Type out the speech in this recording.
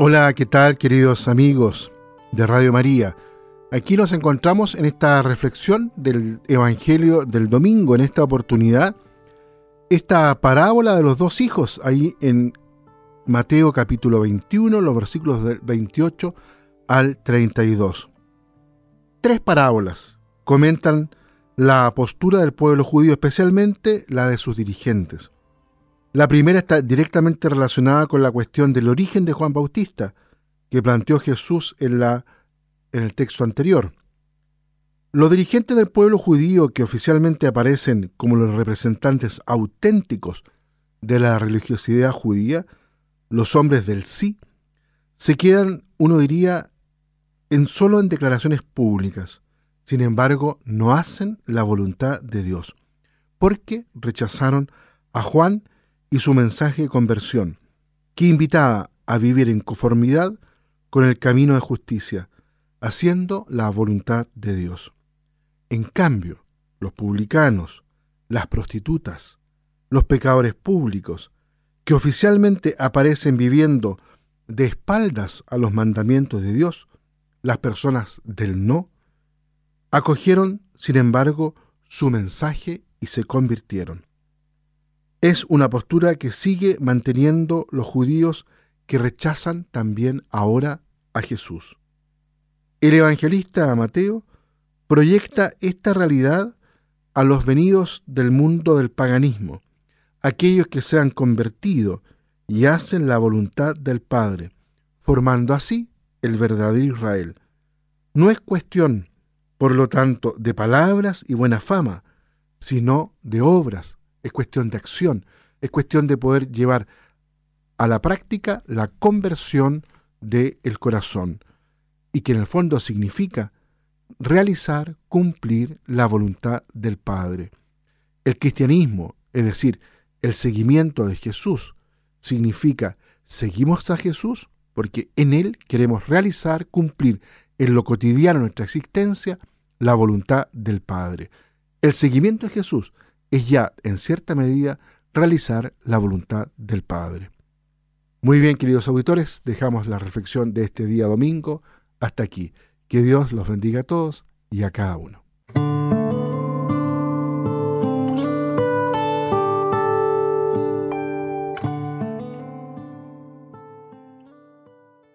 Hola, ¿qué tal queridos amigos de Radio María? Aquí nos encontramos en esta reflexión del Evangelio del domingo, en esta oportunidad, esta parábola de los dos hijos, ahí en Mateo capítulo 21, los versículos del 28 al 32. Tres parábolas comentan la postura del pueblo judío, especialmente la de sus dirigentes. La primera está directamente relacionada con la cuestión del origen de Juan Bautista, que planteó Jesús en, la, en el texto anterior. Los dirigentes del pueblo judío que oficialmente aparecen como los representantes auténticos de la religiosidad judía, los hombres del sí, se quedan, uno diría, en solo en declaraciones públicas. Sin embargo, no hacen la voluntad de Dios, porque rechazaron a Juan y su mensaje de conversión, que invitaba a vivir en conformidad con el camino de justicia, haciendo la voluntad de Dios. En cambio, los publicanos, las prostitutas, los pecadores públicos, que oficialmente aparecen viviendo de espaldas a los mandamientos de Dios, las personas del no, acogieron, sin embargo, su mensaje y se convirtieron. Es una postura que sigue manteniendo los judíos que rechazan también ahora a Jesús. El evangelista Mateo proyecta esta realidad a los venidos del mundo del paganismo, aquellos que se han convertido y hacen la voluntad del Padre, formando así el verdadero Israel. No es cuestión, por lo tanto, de palabras y buena fama, sino de obras, es cuestión de acción, es cuestión de poder llevar a la práctica la conversión del corazón y que en el fondo significa realizar, cumplir la voluntad del Padre. El cristianismo, es decir, el seguimiento de Jesús, significa seguimos a Jesús porque en Él queremos realizar, cumplir en lo cotidiano de nuestra existencia la voluntad del Padre. El seguimiento de Jesús es ya, en cierta medida, realizar la voluntad del Padre. Muy bien, queridos auditores, dejamos la reflexión de este día domingo hasta aquí. Que Dios los bendiga a todos y a cada uno.